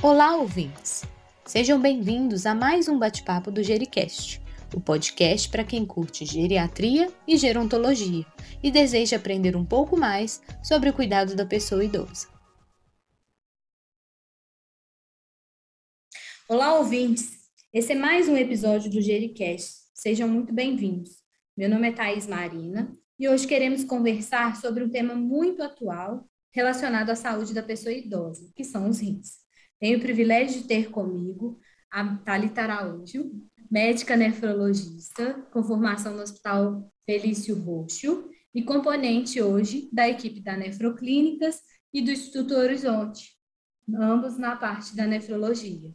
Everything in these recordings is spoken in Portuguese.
Olá, ouvintes! Sejam bem-vindos a mais um bate-papo do Gericast, o podcast para quem curte geriatria e gerontologia e deseja aprender um pouco mais sobre o cuidado da pessoa idosa. Olá, ouvintes! Esse é mais um episódio do Gericast. Sejam muito bem-vindos. Meu nome é Thaís Marina e hoje queremos conversar sobre um tema muito atual relacionado à saúde da pessoa idosa, que são os rins. Tenho o privilégio de ter comigo a Thalita Araújo, médica nefrologista, com formação no Hospital Felício Roxo e componente hoje da equipe da Nefroclínicas e do Instituto Horizonte, ambos na parte da nefrologia.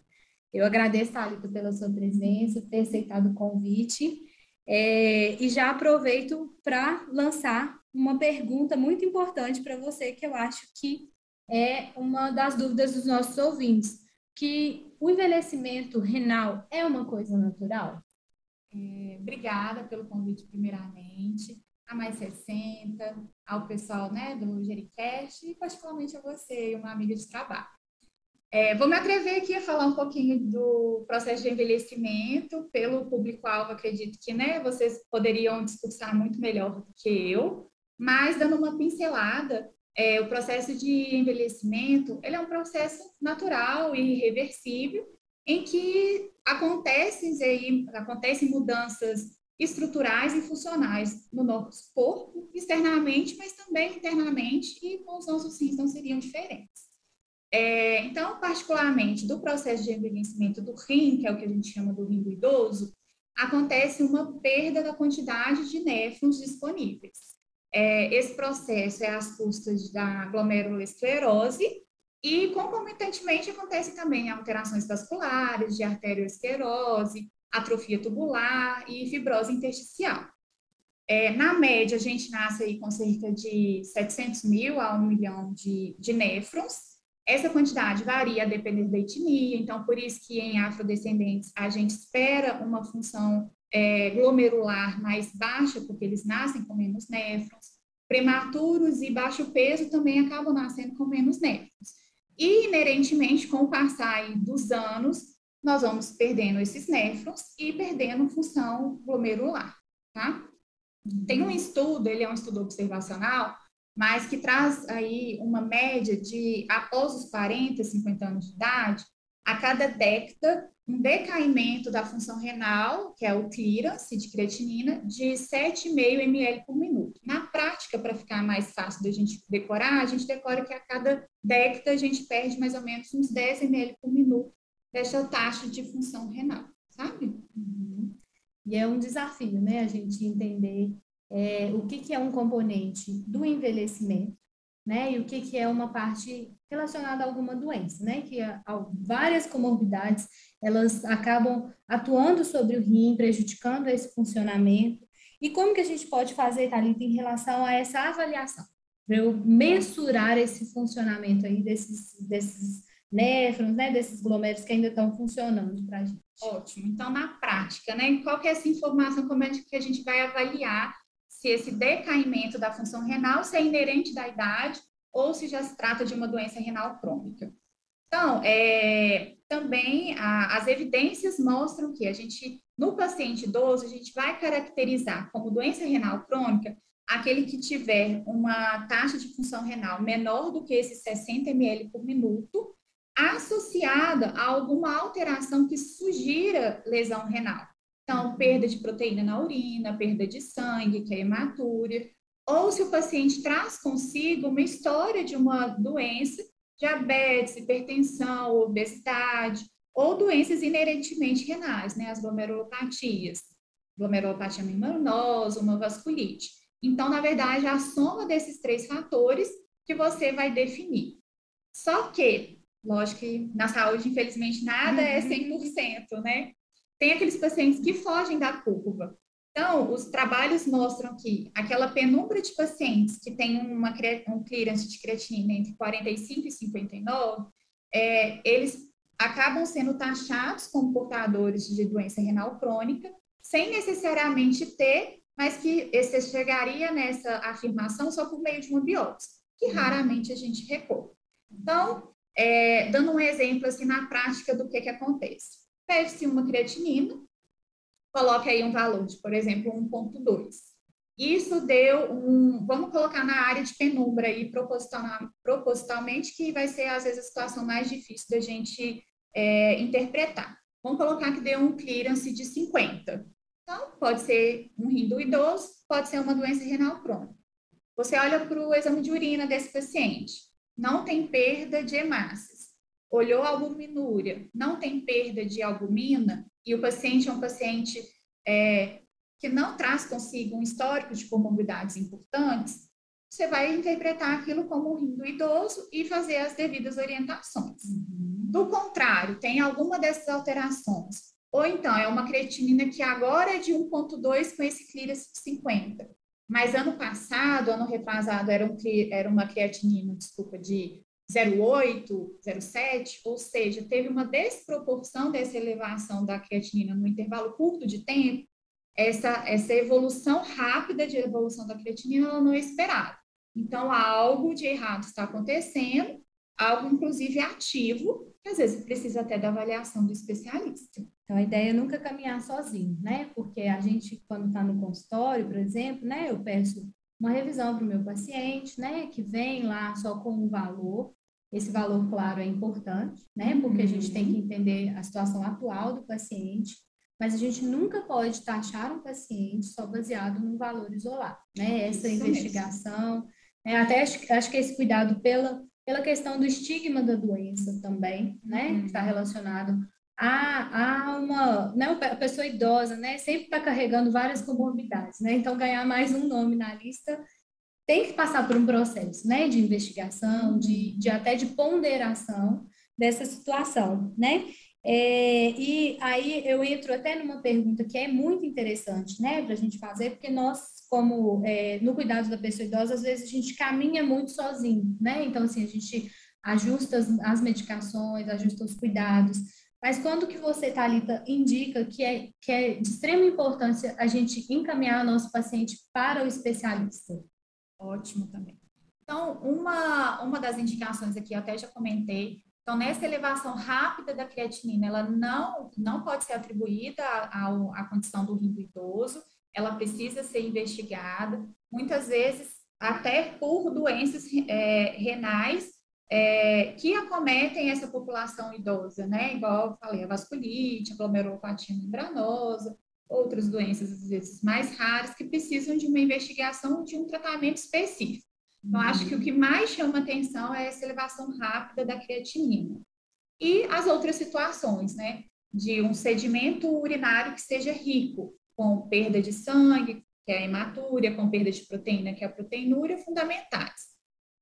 Eu agradeço, Thalita, pela sua presença, ter aceitado o convite, é, e já aproveito para lançar uma pergunta muito importante para você, que eu acho que é uma das dúvidas dos nossos ouvintes, que o envelhecimento renal é uma coisa natural? É, obrigada pelo convite, primeiramente, a Mais 60, ao pessoal né, do Gericast e particularmente a você uma amiga de trabalho. É, vou me atrever aqui a falar um pouquinho do processo de envelhecimento, pelo público-alvo, acredito que né, vocês poderiam discursar muito melhor do que eu, mas dando uma pincelada, é, o processo de envelhecimento ele é um processo natural e irreversível em que acontecem, aí, acontecem mudanças estruturais e funcionais no nosso corpo, externamente, mas também internamente, e com os nossos rins não seriam diferentes. É, então, particularmente do processo de envelhecimento do rim, que é o que a gente chama do rim do idoso, acontece uma perda da quantidade de néfrons disponíveis. É, esse processo é às custas da glomerulosclerose e, concomitantemente, acontecem também alterações vasculares, de arteriosclerose, atrofia tubular e fibrose intersticial. É, na média, a gente nasce aí com cerca de 700 mil a 1 milhão de, de néfrons. Essa quantidade varia a depender da etnia, então, por isso que em afrodescendentes a gente espera uma função é, glomerular mais baixa, porque eles nascem com menos néfrons. Prematuros e baixo peso também acabam nascendo com menos néfrons. E, inerentemente, com o passar dos anos, nós vamos perdendo esses néfrons e perdendo função glomerular, tá? Tem um estudo, ele é um estudo observacional, mas que traz aí uma média de, após os 40, 50 anos de idade, a cada década, um decaimento da função renal, que é o clearance de creatinina, de 7,5 ml por minuto. Na prática, para ficar mais fácil da gente decorar, a gente decora que a cada década a gente perde mais ou menos uns 10 ml por minuto dessa taxa de função renal, sabe? Uhum. E é um desafio, né, a gente entender é, o que, que é um componente do envelhecimento né? E o que, que é uma parte relacionada a alguma doença, né? Que há várias comorbidades, elas acabam atuando sobre o rim, prejudicando esse funcionamento. E como que a gente pode fazer, Thalita, em relação a essa avaliação? Para eu mensurar esse funcionamento aí desses, desses néfrons, né? Desses glomérulos que ainda estão funcionando para a gente. Ótimo. Então, na prática, né? Qual que é essa informação, como é que a gente vai avaliar se esse decaimento da função renal se é inerente da idade ou se já se trata de uma doença renal crônica. Então, é, também a, as evidências mostram que a gente, no paciente idoso, a gente vai caracterizar como doença renal crônica aquele que tiver uma taxa de função renal menor do que esses 60 ml por minuto, associada a alguma alteração que sugira lesão renal. Então, perda de proteína na urina, perda de sangue, que é hematúria, ou se o paciente traz consigo uma história de uma doença, diabetes, hipertensão, obesidade, ou doenças inerentemente renais, né, as glomerulopatias, glomerulopatia membranosa, uma vasculite. Então, na verdade, é a soma desses três fatores que você vai definir. Só que, lógico que na saúde, infelizmente, nada é 100%, uhum. né? Tem aqueles pacientes que fogem da curva. Então, os trabalhos mostram que aquela penumbra de pacientes que tem uma, um clearance de creatinina entre 45 e 59, é, eles acabam sendo taxados como portadores de doença renal crônica, sem necessariamente ter, mas que você chegaria nessa afirmação só por meio de uma biópsia, que raramente a gente recorre. Então, é, dando um exemplo assim na prática do que, que acontece. Pede-se uma creatinina, coloque aí um valor de, por exemplo, 1,2. Isso deu um, vamos colocar na área de penumbra aí proposital, propositalmente, que vai ser às vezes a situação mais difícil da gente é, interpretar. Vamos colocar que deu um clearance de 50. Então, pode ser um rim do idoso, pode ser uma doença renal crônica. Você olha para o exame de urina desse paciente, não tem perda de hemácias. Olhou a albuminúria, não tem perda de albumina, e o paciente é um paciente é, que não traz consigo um histórico de comorbidades importantes, você vai interpretar aquilo como um rim do idoso e fazer as devidas orientações. Uhum. Do contrário, tem alguma dessas alterações, ou então é uma creatinina que agora é de 1,2 com esse clearance de 50, mas ano passado, ano retrasado, era, um, era uma creatinina, desculpa, de 0,8, 0,7, ou seja, teve uma desproporção dessa elevação da creatinina no intervalo curto de tempo, essa, essa evolução rápida de evolução da creatinina não é esperada. Então, algo de errado está acontecendo, algo inclusive ativo, que às vezes precisa até da avaliação do especialista. Então, a ideia é nunca caminhar sozinho, né? Porque a gente, quando está no consultório, por exemplo, né? Eu peço uma revisão para o meu paciente, né? Que vem lá só com um valor. Esse valor, claro, é importante, né? Porque a gente tem que uhum. entender a situação atual do paciente, mas a gente nunca pode taxar um paciente só baseado num valor isolado, né? Essa Isso investigação, é, até acho, acho que esse cuidado pela, pela questão do estigma da doença também, né? Uhum. Que está relacionado a, a uma, né, a pessoa idosa, né, sempre está carregando várias comorbidades, né, então ganhar mais um nome na lista tem que passar por um processo, né, de investigação, de, de até de ponderação dessa situação, né, é, e aí eu entro até numa pergunta que é muito interessante, né, para a gente fazer, porque nós, como é, no cuidado da pessoa idosa, às vezes a gente caminha muito sozinho, né, então assim, a gente ajusta as, as medicações, ajusta os cuidados, mas quando que você, Thalita, indica que é, que é de extrema importância a gente encaminhar o nosso paciente para o especialista? Ótimo também. Então, uma, uma das indicações aqui, eu até já comentei, então, nessa elevação rápida da creatinina, ela não, não pode ser atribuída à condição do rim do idoso, ela precisa ser investigada, muitas vezes até por doenças é, renais é, que acometem essa população idosa, né? Igual eu falei, a vasculite, a glomerulopatia membranosa, outras doenças, às vezes, mais raras, que precisam de uma investigação, de um tratamento específico. Então, acho que o que mais chama atenção é essa elevação rápida da creatinina. E as outras situações, né? De um sedimento urinário que seja rico, com perda de sangue, que é a hematúria, com perda de proteína, que é a proteinúria, fundamentais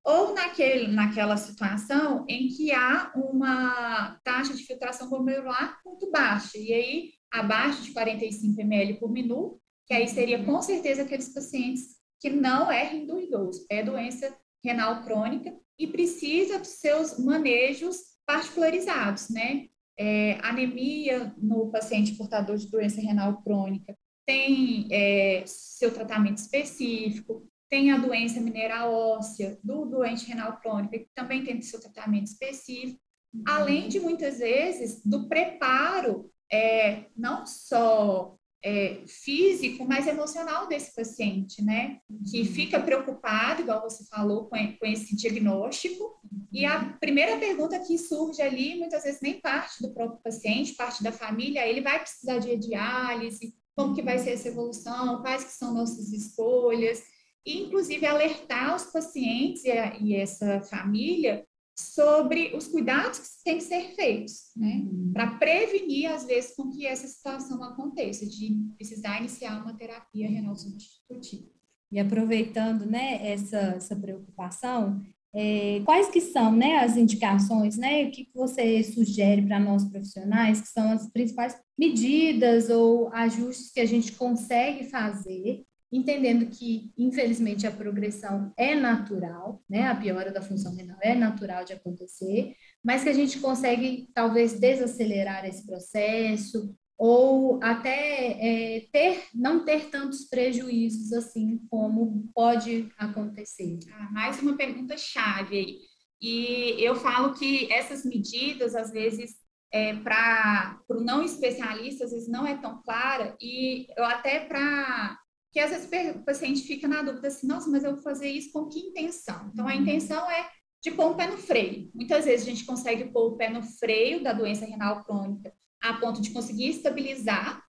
ou naquele, naquela situação em que há uma taxa de filtração glomerular muito baixa, e aí abaixo de 45 ml por minuto, que aí seria com certeza aqueles pacientes que não é rim do idoso, é doença renal crônica e precisa dos seus manejos particularizados, né? É, anemia no paciente portador de doença renal crônica tem é, seu tratamento específico, tem a doença mineral óssea do doente renal crônico, que também tem seu tratamento específico, além de muitas vezes do preparo, é, não só é, físico, mas emocional desse paciente, né? Que uhum. fica preocupado, igual você falou, com, com esse diagnóstico. E a primeira pergunta que surge ali, muitas vezes nem parte do próprio paciente, parte da família, ele vai precisar de diálise, como que vai ser essa evolução, quais que são nossas escolhas e, inclusive, alertar os pacientes e, a, e, essa família sobre os cuidados que têm que ser feitos, né? Uhum. Para prevenir, às vezes, com que essa situação aconteça, de precisar iniciar uma terapia renal substitutiva. E aproveitando, né, essa, essa preocupação, é, quais que são, né, as indicações, né, o que, que você sugere para nós profissionais, que são as principais medidas ou ajustes que a gente consegue fazer entendendo que, infelizmente, a progressão é natural, né? A piora da função renal é natural de acontecer, mas que a gente consegue, talvez, desacelerar esse processo ou até é, ter, não ter tantos prejuízos assim como pode acontecer. Ah, mais uma pergunta chave aí. E eu falo que essas medidas, às vezes, é, para o não especialista, às vezes não é tão clara, e até para que às vezes o paciente fica na dúvida assim, nossa, mas eu vou fazer isso com que intenção? Então, a uhum. intenção é de pôr o pé no freio. Muitas vezes a gente consegue pôr o pé no freio da doença renal crônica a ponto de conseguir estabilizar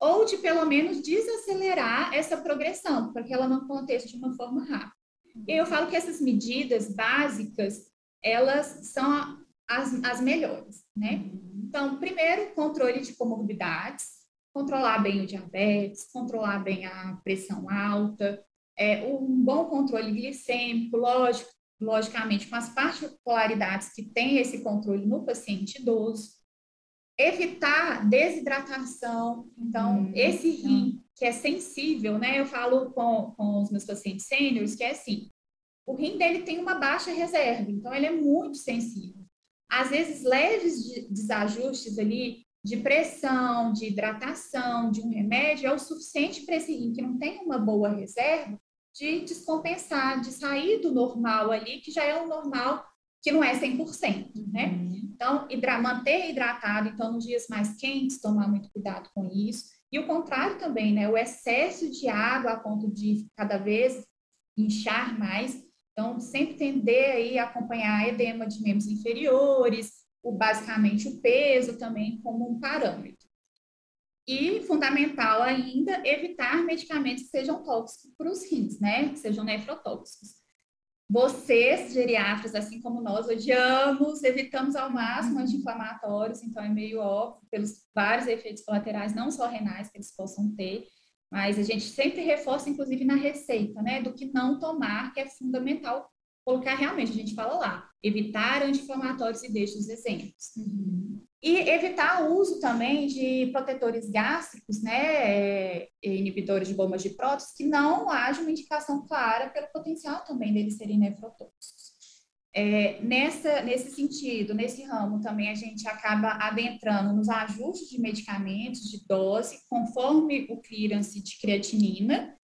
ou de pelo menos desacelerar essa progressão, para que ela não aconteça de uma forma rápida. E eu falo que essas medidas básicas, elas são as, as melhores, né? Então, primeiro, controle de comorbidades, controlar bem o diabetes, controlar bem a pressão alta, é, um bom controle glicêmico, lógico, logicamente, com as particularidades que tem esse controle no paciente idoso, evitar desidratação. Então, hum, esse rim que é sensível, né? Eu falo com, com os meus pacientes sêniores que é assim, o rim dele tem uma baixa reserva, então ele é muito sensível. Às vezes, leves desajustes ali de pressão, de hidratação, de um remédio é o suficiente para esse rim que não tem uma boa reserva de descompensar, de sair do normal ali, que já é um normal que não é 100%, né? Uhum. Então, hidra manter hidratado, então, nos dias mais quentes, tomar muito cuidado com isso. E o contrário também, né? O excesso de água a ponto de cada vez inchar mais. Então, sempre tender aí a acompanhar edema de membros inferiores, o, basicamente o peso também como um parâmetro. E, fundamental ainda, evitar medicamentos que sejam tóxicos para os rins, né? Que sejam nefrotóxicos. Vocês, geriatras, assim como nós, odiamos, evitamos ao máximo uhum. anti-inflamatórios, então é meio óbvio, pelos vários efeitos colaterais, não só renais, que eles possam ter, mas a gente sempre reforça, inclusive, na receita, né, do que não tomar, que é fundamental colocar realmente, a gente fala lá, evitar anti-inflamatórios e deixa os exemplos. Uhum. E evitar o uso também de protetores gástricos, né, é, inibidores de bombas de prótese, que não haja uma indicação clara pelo potencial também deles serem nefrotóxicos. É, nessa, nesse sentido, nesse ramo também a gente acaba adentrando nos ajustes de medicamentos, de dose, conforme o clearance de creatinina,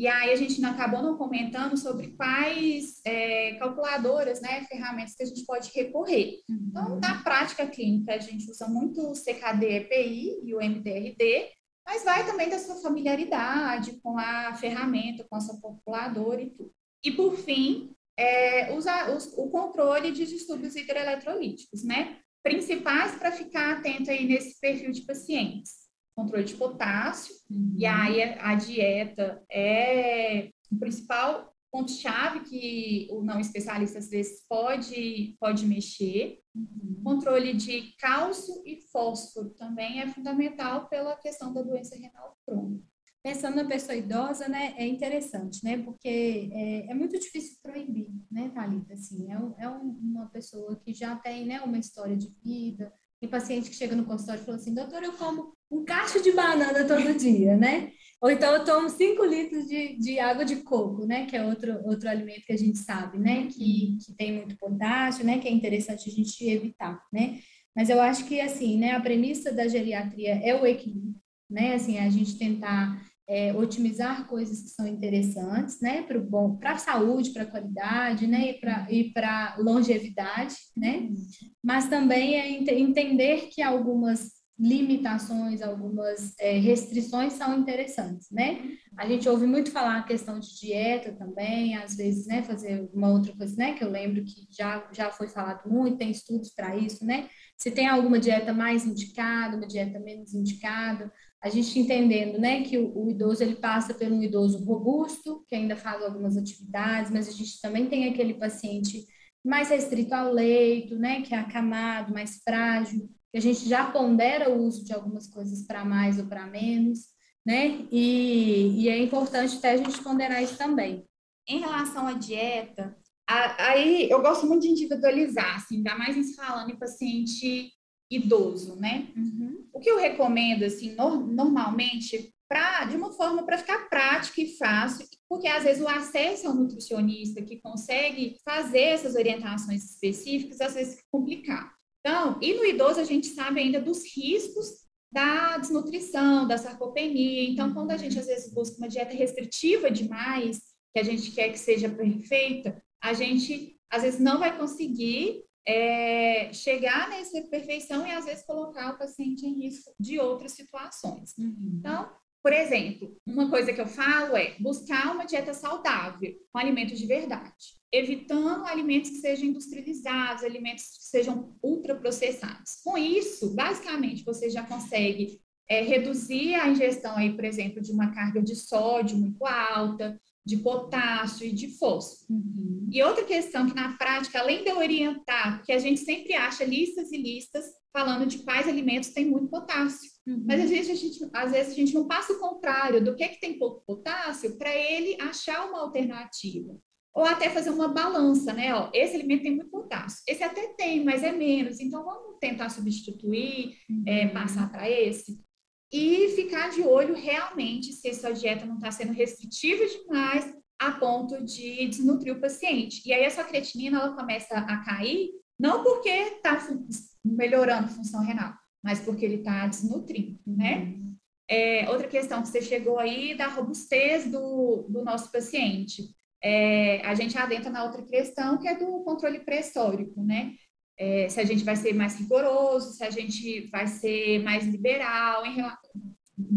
e aí a gente acabou não comentando sobre quais é, calculadoras, né, ferramentas que a gente pode recorrer. Uhum. Então, na prática clínica, a gente usa muito o CKD-EPI e o MDRD, mas vai também da sua familiaridade com a ferramenta, com a sua calculadora e tudo. E, por fim, é, usa, os, o controle de distúrbios hidroeletrolíticos, né? Principais para ficar atento aí nesse perfil de pacientes controle de potássio, uhum. e aí a, a, dieta é o principal ponto-chave que o não especialista às vezes pode, pode mexer. Uhum. Controle de cálcio e fósforo também é fundamental pela questão da doença renal crônica. Pensando na pessoa idosa, né, é interessante, né, porque é, é muito difícil proibir, né, Thalita, assim, é, é uma pessoa que já tem, né, uma história de vida, tem paciente que chega no consultório e fala assim, doutor, eu como um cacho de banana todo dia, né? Ou então eu tomo 5 litros de, de água de coco, né? Que é outro, outro alimento que a gente sabe, né? Que, que tem muito potássio, né? Que é interessante a gente evitar, né? Mas eu acho que, assim, né? A premissa da geriatria é o equilíbrio, né? Assim, a gente tentar é, otimizar coisas que são interessantes, né, para bom, para a saúde, para a qualidade, né, e para longevidade, né, mas também é ent entender que algumas limitações, algumas é, restrições são interessantes, né? A gente ouve muito falar a questão de dieta também, às vezes, né, fazer uma outra coisa, né, que eu lembro que já, já foi falado muito, tem estudos para isso, né? Se tem alguma dieta mais indicada, uma dieta menos indicada, a gente entendendo, né, que o, o, idoso ele passa por um idoso robusto, que ainda faz algumas atividades, mas a gente também tem aquele paciente mais restrito ao leito, né, que é acamado, mais frágil, que a gente já pondera o uso de algumas coisas para mais ou para menos, né, e, e é importante até a gente ponderar isso também. Em relação à dieta, a, aí eu gosto muito de individualizar, assim, ainda mais em falando em paciente idoso, né? Uhum. O que eu recomendo, assim, no, normalmente, pra, de uma forma para ficar prática e fácil, porque às vezes o acesso ao nutricionista que consegue fazer essas orientações específicas, às vezes fica complicado. Então, e no idoso a gente sabe ainda dos riscos da desnutrição, da sarcopenia. Então, quando a gente às vezes busca uma dieta restritiva demais, que a gente quer que seja perfeita, a gente às vezes não vai conseguir é, chegar nessa perfeição e às vezes colocar o paciente em risco de outras situações. Uhum. Então, por exemplo, uma coisa que eu falo é buscar uma dieta saudável, com alimentos de verdade, evitando alimentos que sejam industrializados, alimentos que sejam ultraprocessados. Com isso, basicamente, você já consegue é, reduzir a ingestão aí, por exemplo, de uma carga de sódio muito alta, de potássio e de fósforo. Uhum. E outra questão que na prática, além de eu orientar, porque a gente sempre acha listas e listas falando de quais alimentos têm muito potássio, uhum. mas às vezes, a gente, às vezes a gente não passa o contrário do que, é que tem pouco potássio para ele achar uma alternativa. Ou até fazer uma balança, né? Ó, esse alimento tem muito potássio, esse até tem, mas é menos, então vamos tentar substituir, uhum. é, passar para esse e ficar de olho realmente se a sua dieta não está sendo restritiva demais a ponto de desnutrir o paciente. E aí essa creatinina ela começa a cair, não porque está melhorando a função renal, mas porque ele está desnutrindo, né? Uhum. É, outra questão que você chegou aí da robustez do, do nosso paciente. É, a gente adentra na outra questão, que é do controle pressórico, né? é, se a gente vai ser mais rigoroso, se a gente vai ser mais liberal, em,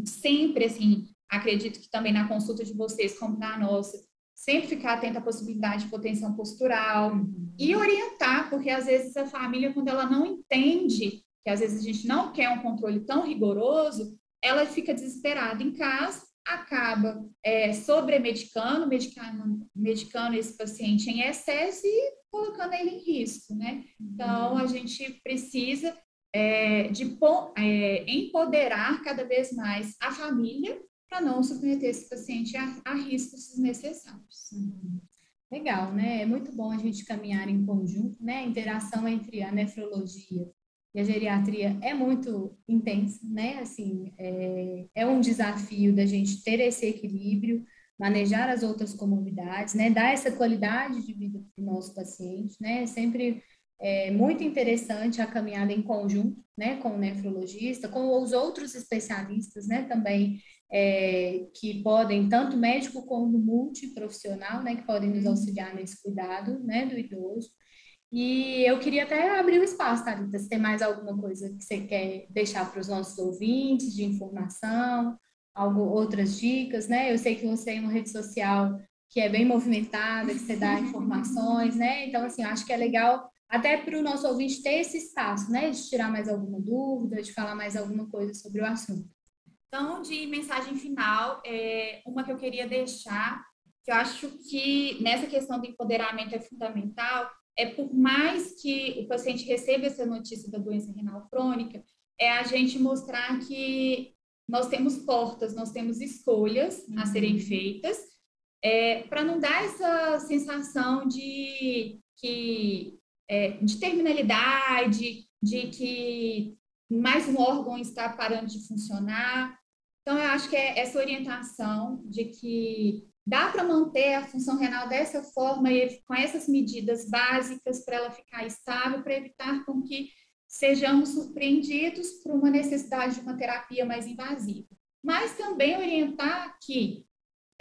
sempre assim, acredito que também na consulta de vocês, como na nossa, sempre ficar atento à possibilidade de potencial postural uhum. e orientar, porque às vezes a família, quando ela não entende que às vezes a gente não quer um controle tão rigoroso, ela fica desesperada em casa acaba é, sobremedicando, medicando, medicando esse paciente em excesso e colocando ele em risco, né? Então, a gente precisa é, de é, empoderar cada vez mais a família para não submeter esse paciente a, a riscos desnecessários. Uhum. Legal, né? É muito bom a gente caminhar em conjunto, né? A interação entre a nefrologia e a geriatria é muito intensa, né? Assim, é, é um desafio da gente ter esse equilíbrio, manejar as outras comorbidades, né? Dar essa qualidade de vida para o nosso paciente, né? É sempre é muito interessante a caminhada em conjunto, né? Com o nefrologista, com os outros especialistas, né? Também é, que podem, tanto médico como multiprofissional, né? Que podem nos auxiliar nesse cuidado, né? Do idoso. E eu queria até abrir o espaço, Thalita, se tem mais alguma coisa que você quer deixar para os nossos ouvintes de informação, algo, outras dicas, né? Eu sei que você tem uma rede social que é bem movimentada, que você dá informações, né? Então, assim, acho que é legal até para o nosso ouvinte ter esse espaço, né? De tirar mais alguma dúvida, de falar mais alguma coisa sobre o assunto. Então, de mensagem final, é uma que eu queria deixar, que eu acho que nessa questão do empoderamento é fundamental, é por mais que o paciente receba essa notícia da doença renal crônica, é a gente mostrar que nós temos portas, nós temos escolhas uhum. a serem feitas, é, para não dar essa sensação de que é, de terminalidade, de que mais um órgão está parando de funcionar. Então, eu acho que é essa orientação de que Dá para manter a função renal dessa forma e com essas medidas básicas para ela ficar estável, para evitar com que sejamos surpreendidos por uma necessidade de uma terapia mais invasiva. Mas também orientar que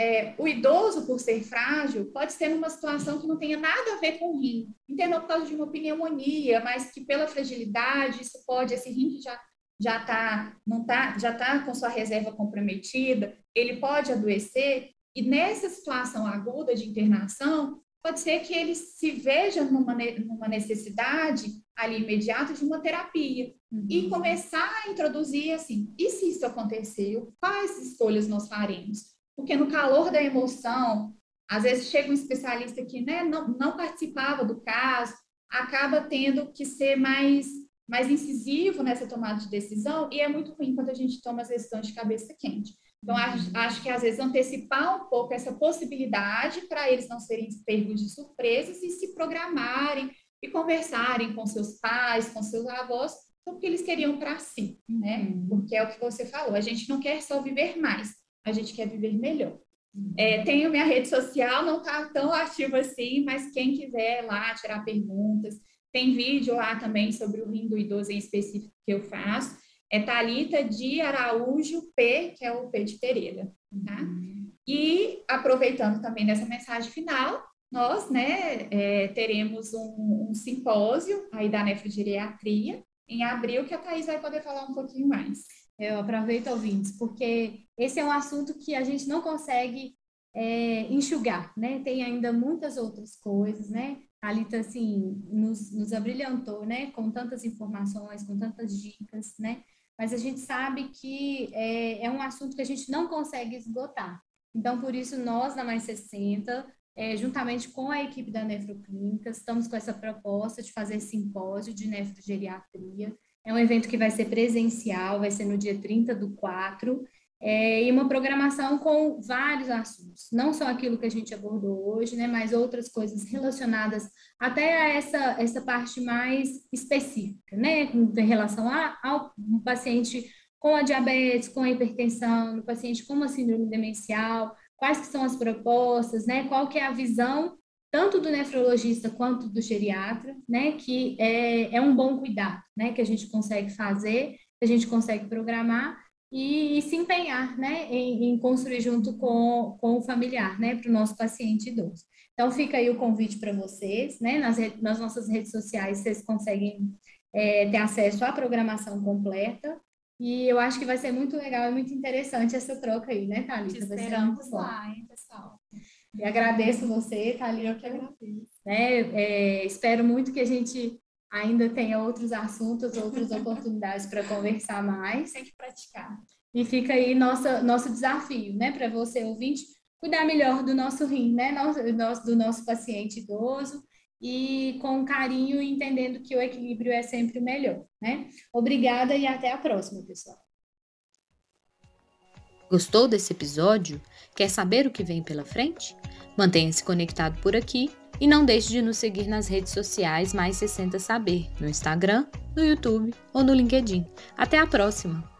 é, o idoso, por ser frágil, pode ser numa situação que não tenha nada a ver com o rim. Internou por causa de uma pneumonia, mas que pela fragilidade, isso pode, esse rim já já está não tá, já tá com sua reserva comprometida, ele pode adoecer, e nessa situação aguda de internação, pode ser que ele se veja numa, numa necessidade ali imediata de uma terapia uhum. e começar a introduzir assim, e se isso aconteceu, quais escolhas nós faremos? Porque no calor da emoção, às vezes chega um especialista que né, não, não participava do caso, acaba tendo que ser mais, mais incisivo nessa tomada de decisão, e é muito ruim quando a gente toma as decisões de cabeça quente. Então, acho, acho, que às vezes antecipar um pouco essa possibilidade para eles não serem pegos de surpresas e se programarem e conversarem com seus pais, com seus avós, o que eles queriam para si, né? Uhum. Porque é o que você falou, a gente não quer só viver mais, a gente quer viver melhor. Uhum. É, tenho minha rede social, não está tão ativa assim, mas quem quiser lá tirar perguntas, tem vídeo lá também sobre o rim do idoso em específico que eu faço é Talita de Araújo P, que é o P de Pereira, tá? E aproveitando também dessa mensagem final, nós né, é, teremos um, um, simpósio aí da nefrogeriatria em abril, que a Thais vai poder falar um pouquinho mais. Eu aproveito, ouvintes, porque esse é um assunto que a gente não consegue é, enxugar, né? Tem ainda muitas outras coisas, né? A Alita, assim, nos, nos abrilhantou, né? Com tantas informações, com tantas dicas, né? Mas a gente sabe que é, é um assunto que a gente não consegue esgotar. Então, por isso, nós, da Mais 60, é, juntamente com a equipe da Nefroclínica, estamos com essa proposta de fazer simpósio de nefrogeriatria. É um evento que vai ser presencial, vai ser no dia 30 do 4, é, e uma programação com vários assuntos, não só aquilo que a gente abordou hoje, né, mas outras coisas relacionadas até a essa, essa parte mais específica, né, em relação a, ao paciente com a diabetes, com a hipertensão, no paciente com uma síndrome demencial, quais que são as propostas, né, qual que é a visão tanto do nefrologista quanto do geriatra, né, que é, é um bom cuidado, né, que a gente consegue fazer, que a gente consegue programar e, e se empenhar, né, em, em, construir junto com, com o familiar, né, para o nosso paciente idoso. Então, fica aí o convite para vocês, né, nas, nas nossas redes sociais vocês conseguem é, ter acesso à programação completa, e eu acho que vai ser muito legal e muito interessante essa troca aí, né, Thalita? Te esperamos lá, hein, pessoal. E agradeço você, Thalita. Eu que agradeço. Né, é, espero muito que a gente ainda tenha outros assuntos, outras oportunidades para conversar mais. Tem que praticar. E fica aí nossa, nosso desafio, né, para você ouvinte, cuidar melhor do nosso rim, né, nosso, do nosso paciente idoso e com carinho, entendendo que o equilíbrio é sempre o melhor, né? Obrigada e até a próxima, pessoal. Gostou desse episódio? Quer saber o que vem pela frente? Mantenha-se conectado por aqui e não deixe de nos seguir nas redes sociais Mais 60 Saber, no Instagram, no YouTube ou no LinkedIn. Até a próxima!